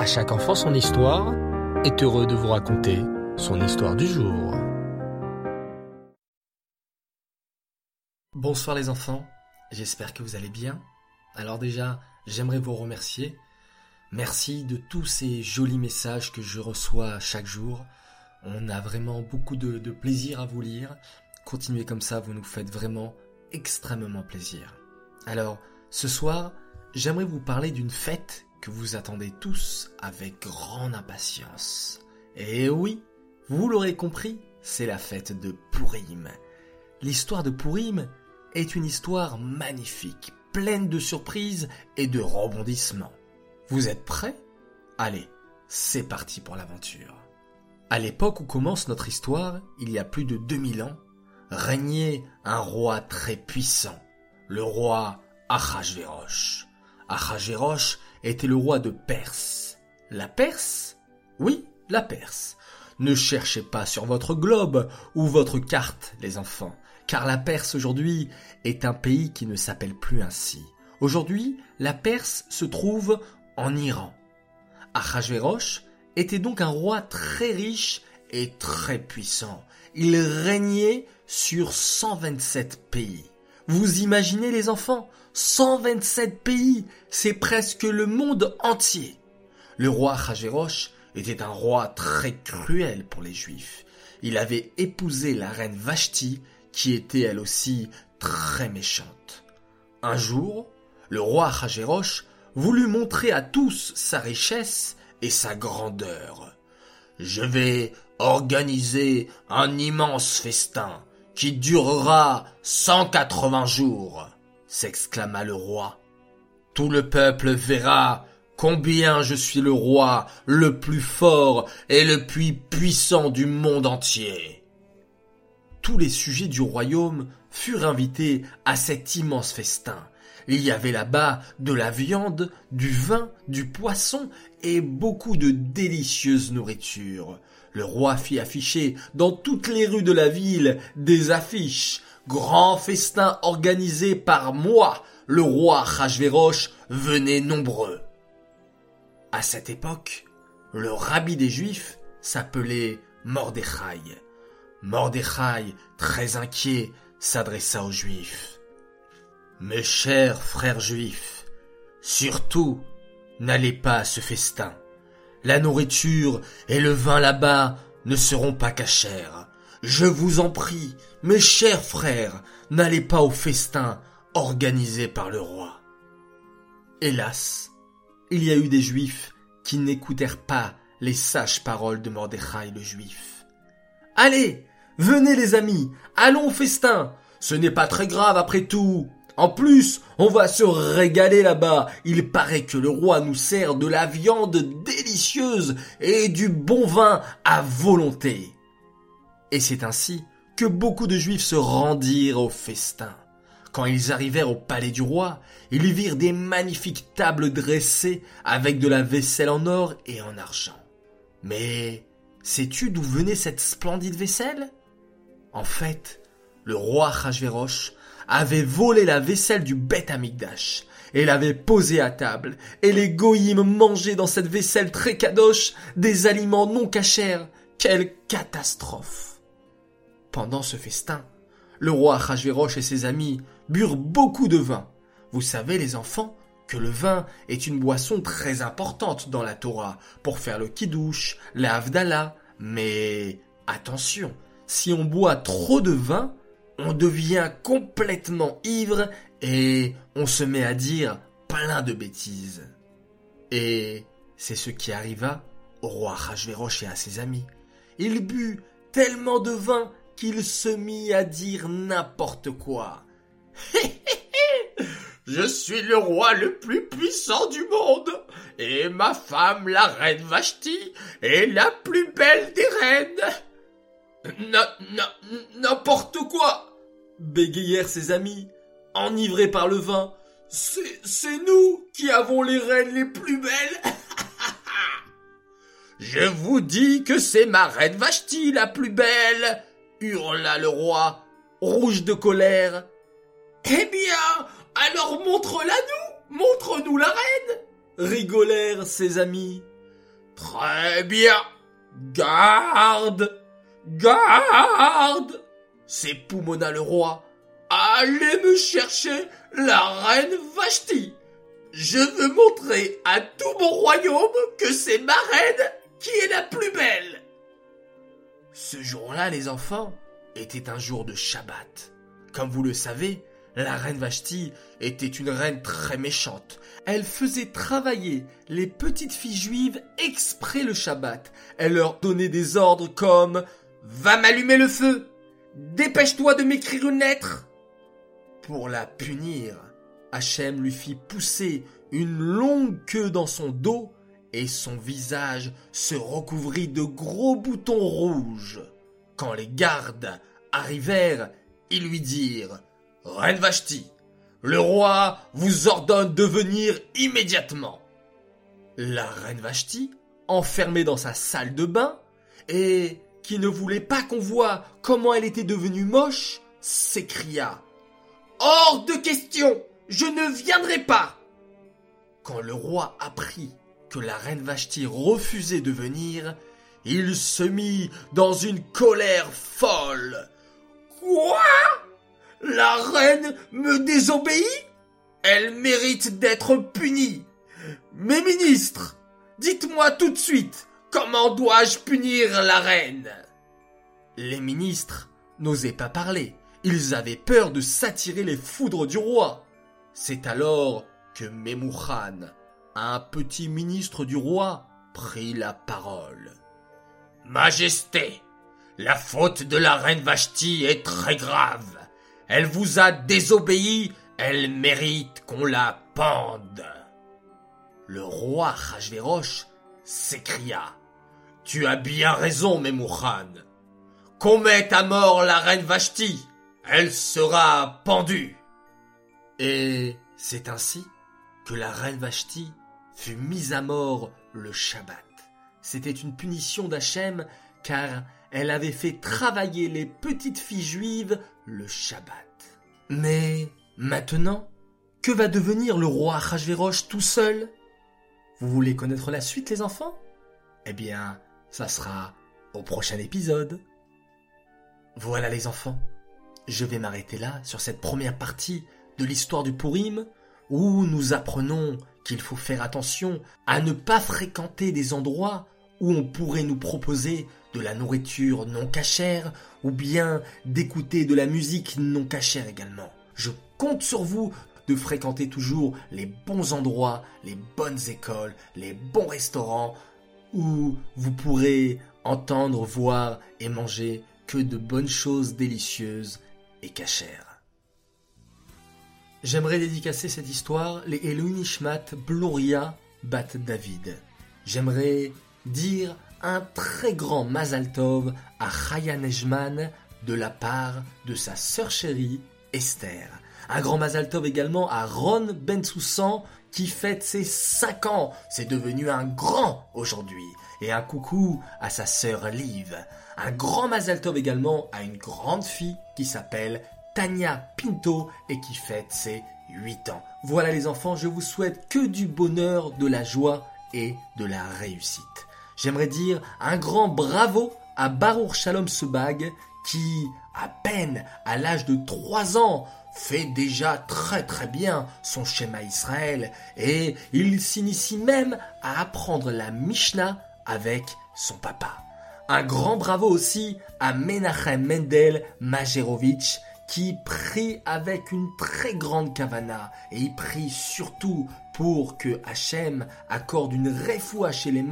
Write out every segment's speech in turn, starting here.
À chaque enfant son histoire est heureux de vous raconter son histoire du jour. Bonsoir les enfants, j'espère que vous allez bien. Alors déjà, j'aimerais vous remercier. Merci de tous ces jolis messages que je reçois chaque jour. On a vraiment beaucoup de, de plaisir à vous lire. Continuez comme ça, vous nous faites vraiment extrêmement plaisir. Alors, ce soir, j'aimerais vous parler d'une fête que vous attendez tous avec grande impatience. Et oui, vous l'aurez compris, c'est la fête de Purim. L'histoire de Purim est une histoire magnifique, pleine de surprises et de rebondissements. Vous êtes prêts? Allez, c'est parti pour l'aventure. À l'époque où commence notre histoire, il y a plus de 2000 ans, régnait un roi très puissant, le roi Achashverosh. Achashverosh était le roi de Perse. La Perse? Oui, la Perse. Ne cherchez pas sur votre globe ou votre carte, les enfants, car la Perse aujourd'hui est un pays qui ne s'appelle plus ainsi. Aujourd'hui, la Perse se trouve en Iran. Achashverosh était donc un roi très riche et très puissant. Il régnait sur 127 pays. Vous imaginez les enfants 127 pays, c'est presque le monde entier. Le roi Achashverosh était un roi très cruel pour les juifs. Il avait épousé la reine Vashti, qui était elle aussi très méchante. Un jour, le roi Achashverosh voulut montrer à tous sa richesse et sa grandeur. Je vais organiser un immense festin qui durera 180 jours, s'exclama le roi. Tout le peuple verra combien je suis le roi le plus fort et le plus puissant du monde entier. Tous les sujets du royaume furent invités à cet immense festin. Il y avait là-bas de la viande, du vin, du poisson et beaucoup de délicieuse nourriture. Le roi fit afficher dans toutes les rues de la ville des affiches. Grand festin organisé par moi, le roi Rajverosh, venait nombreux. À cette époque, le rabbi des Juifs s'appelait Mordechai. Mordechai, très inquiet, s'adressa aux Juifs. Mes chers frères juifs, surtout, n'allez pas à ce festin. La nourriture et le vin là-bas ne seront pas cachers. Je vous en prie, mes chers frères, n'allez pas au festin organisé par le roi. Hélas, il y a eu des juifs qui n'écoutèrent pas les sages paroles de Mordechai le juif. Allez, venez les amis, allons au festin. Ce n'est pas très grave après tout. En plus, on va se régaler là-bas. Il paraît que le roi nous sert de la viande délicieuse et du bon vin à volonté. Et c'est ainsi que beaucoup de juifs se rendirent au festin. Quand ils arrivèrent au palais du roi, ils virent des magnifiques tables dressées avec de la vaisselle en or et en argent. Mais sais-tu d'où venait cette splendide vaisselle? En fait, le roi Rajverosh avait volé la vaisselle du Beth Amikdash et l'avait posée à table, et les goïms mangeaient dans cette vaisselle très kadosh des aliments non cachers. Quelle catastrophe Pendant ce festin, le roi Achashverosh et ses amis burent beaucoup de vin. Vous savez, les enfants, que le vin est une boisson très importante dans la Torah pour faire le kiddush, la mais attention, si on boit trop de vin, on devient complètement ivre et on se met à dire plein de bêtises. Et c'est ce qui arriva au roi Rajverosh et à ses amis. Il but tellement de vin qu'il se mit à dire n'importe quoi. Je suis le roi le plus puissant du monde, et ma femme, la reine Vashti, est la plus belle des reines. N'importe quoi bégayèrent ses amis, enivrés par le vin. C'est nous qui avons les reines les plus belles. Je vous dis que c'est ma reine Vashti la plus belle, hurla le roi, rouge de colère. Eh bien, alors montre-la nous, montre-nous la reine, rigolèrent ses amis. Très bien. Garde. Garde. S'époumonna le roi. Allez me chercher la reine Vashti. Je veux montrer à tout mon royaume que c'est ma reine qui est la plus belle. Ce jour-là, les enfants, était un jour de Shabbat. Comme vous le savez, la reine Vashti était une reine très méchante. Elle faisait travailler les petites filles juives exprès le Shabbat. Elle leur donnait des ordres comme Va m'allumer le feu Dépêche-toi de m'écrire une lettre Pour la punir, Hachem lui fit pousser une longue queue dans son dos et son visage se recouvrit de gros boutons rouges. Quand les gardes arrivèrent, ils lui dirent Reine Vashti, le roi vous ordonne de venir immédiatement. La reine Vashti, enfermée dans sa salle de bain, et qui ne voulait pas qu'on voie comment elle était devenue moche, s'écria Hors de question, je ne viendrai pas. Quand le roi apprit que la reine Vashti refusait de venir, il se mit dans une colère folle. Quoi? La reine me désobéit? Elle mérite d'être punie. Mes ministres, dites-moi tout de suite, comment dois-je punir la reine? Les ministres n'osaient pas parler. Ils avaient peur de s'attirer les foudres du roi. C'est alors que Memouchan, un petit ministre du roi, prit la parole. Majesté, la faute de la reine Vashti est très grave. Elle vous a désobéi, elle mérite qu'on la pende. Le roi Rajverosh s'écria. Tu as bien raison, Memouchan. Qu'on mette à mort la reine Vashti, elle sera pendue. Et c'est ainsi que la reine Vashti fut mise à mort le Shabbat. C'était une punition d'Hachem car elle avait fait travailler les petites filles juives le Shabbat. Mais maintenant, que va devenir le roi Achashverosh tout seul? Vous voulez connaître la suite les enfants? Eh bien, ça sera au prochain épisode. Voilà les enfants, je vais m'arrêter là sur cette première partie de l'histoire du Purim où nous apprenons qu'il faut faire attention à ne pas fréquenter des endroits où on pourrait nous proposer de la nourriture non cachère ou bien d'écouter de la musique non cachère également. Je compte sur vous de fréquenter toujours les bons endroits, les bonnes écoles, les bons restaurants où vous pourrez entendre, voir et manger que de bonnes choses délicieuses et cachères. J'aimerais dédicacer cette histoire les Elohim Ishmat Bloria Bat David. J'aimerais dire un très grand Mazal Tov à Chaya Nejman de la part de sa sœur chérie Esther. Un grand Mazal Tov également à Ron Bensoussan qui fête ses 5 ans. C'est devenu un grand aujourd'hui. Et un coucou à sa sœur Liv. Un grand Mazal Tov également à une grande fille qui s'appelle Tania Pinto et qui fête ses 8 ans. Voilà les enfants, je vous souhaite que du bonheur, de la joie et de la réussite. J'aimerais dire un grand bravo à Baruch Shalom Sebag qui, à peine à l'âge de 3 ans, fait déjà très très bien son schéma Israël et il s'initie même à apprendre la Mishnah avec son papa. Un grand bravo aussi à Menachem Mendel Majerovitch qui prie avec une très grande kavana et il prie surtout pour que Hachem accorde une refoua chez les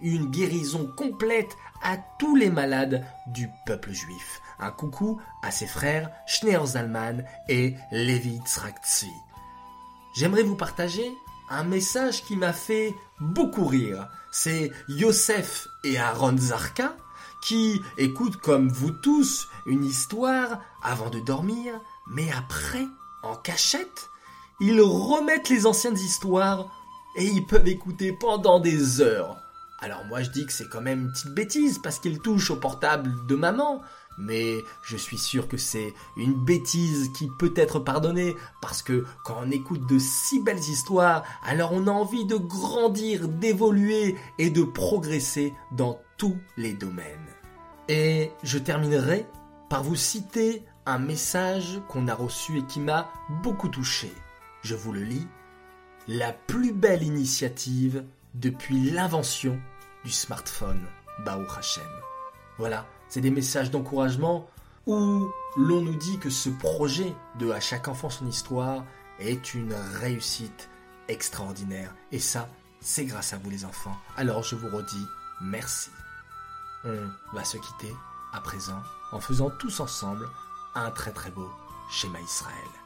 une guérison complète à tous les malades du peuple juif. Un coucou à ses frères Schneer Zalman et Levi Tzraktsi. J'aimerais vous partager un message qui m'a fait beaucoup rire. C'est Yosef et Aaron Zarka qui écoutent comme vous tous une histoire avant de dormir, mais après, en cachette, ils remettent les anciennes histoires et ils peuvent écouter pendant des heures. Alors moi je dis que c'est quand même une petite bêtise parce qu'ils touchent au portable de maman, mais je suis sûr que c'est une bêtise qui peut être pardonnée, parce que quand on écoute de si belles histoires, alors on a envie de grandir, d'évoluer et de progresser dans tous les domaines. Et je terminerai par vous citer un message qu'on a reçu et qui m'a beaucoup touché. Je vous le lis. La plus belle initiative depuis l'invention du smartphone, Baou Hashem. Voilà, c'est des messages d'encouragement où l'on nous dit que ce projet de À chaque enfant son histoire est une réussite extraordinaire. Et ça, c'est grâce à vous les enfants. Alors je vous redis merci. On va se quitter à présent en faisant tous ensemble un très très beau schéma Israël.